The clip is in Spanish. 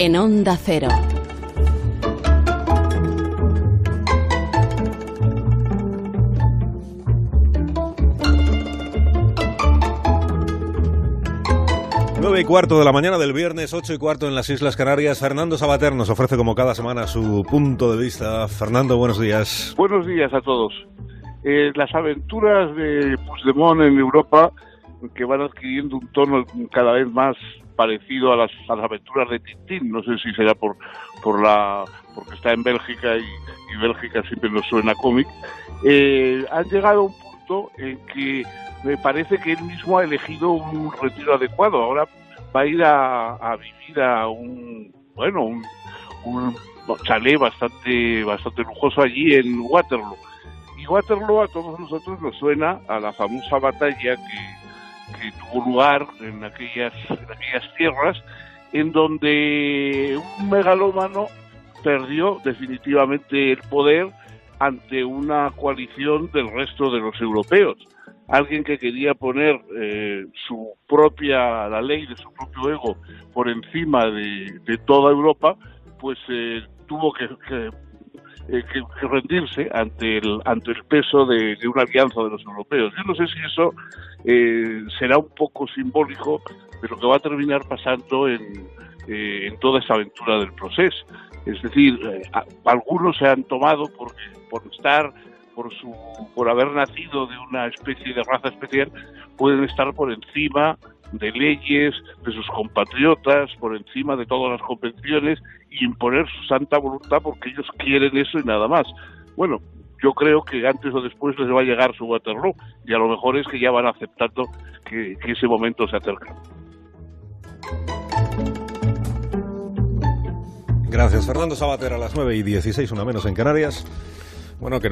en Onda Cero. Nueve y cuarto de la mañana del viernes, ocho y cuarto en las Islas Canarias. Fernando Sabater nos ofrece como cada semana su punto de vista. Fernando, buenos días. Buenos días a todos. Eh, las aventuras de Puigdemont en Europa, que van adquiriendo un tono cada vez más parecido a las, aventuras de Tintín, no sé si será por, por la porque está en Bélgica y, Bélgica siempre nos suena cómic, eh, han llegado a un punto en que me parece que él mismo ha elegido un retiro adecuado. Ahora va a ir a, vivir a un, bueno, un, un chalet bastante, bastante lujoso allí en Waterloo. Y Waterloo a todos nosotros nos suena a la famosa batalla que, que tuvo lugar en aquellas, aquellas tierras, en donde un megalómano perdió definitivamente el poder ante una coalición del resto de los europeos. Alguien que quería poner eh, su propia, la ley de su propio ego por encima de, toda Europa, pues eh, tuvo que, eh, que, que, rendirse ante el, ante el peso de, una alianza de los europeos. Yo no sé si eso será un poco simbólico de lo que va a terminar pasando en, en toda esa aventura del proceso. Es decir, algunos se han tomado por, por estar por su por haber nacido de una especie de raza especial pueden estar por encima de leyes, de sus compatriotas, por encima de todas las convenciones y imponer su santa voluntad porque ellos quieren eso y nada más. Bueno, yo creo que antes o después les va a llegar su Waterloo y a lo mejor es que ya van aceptando que, ese momento se acerca. Gracias, Fernando Sabater, a las 9 y 16, una menos en Canarias. Bueno, que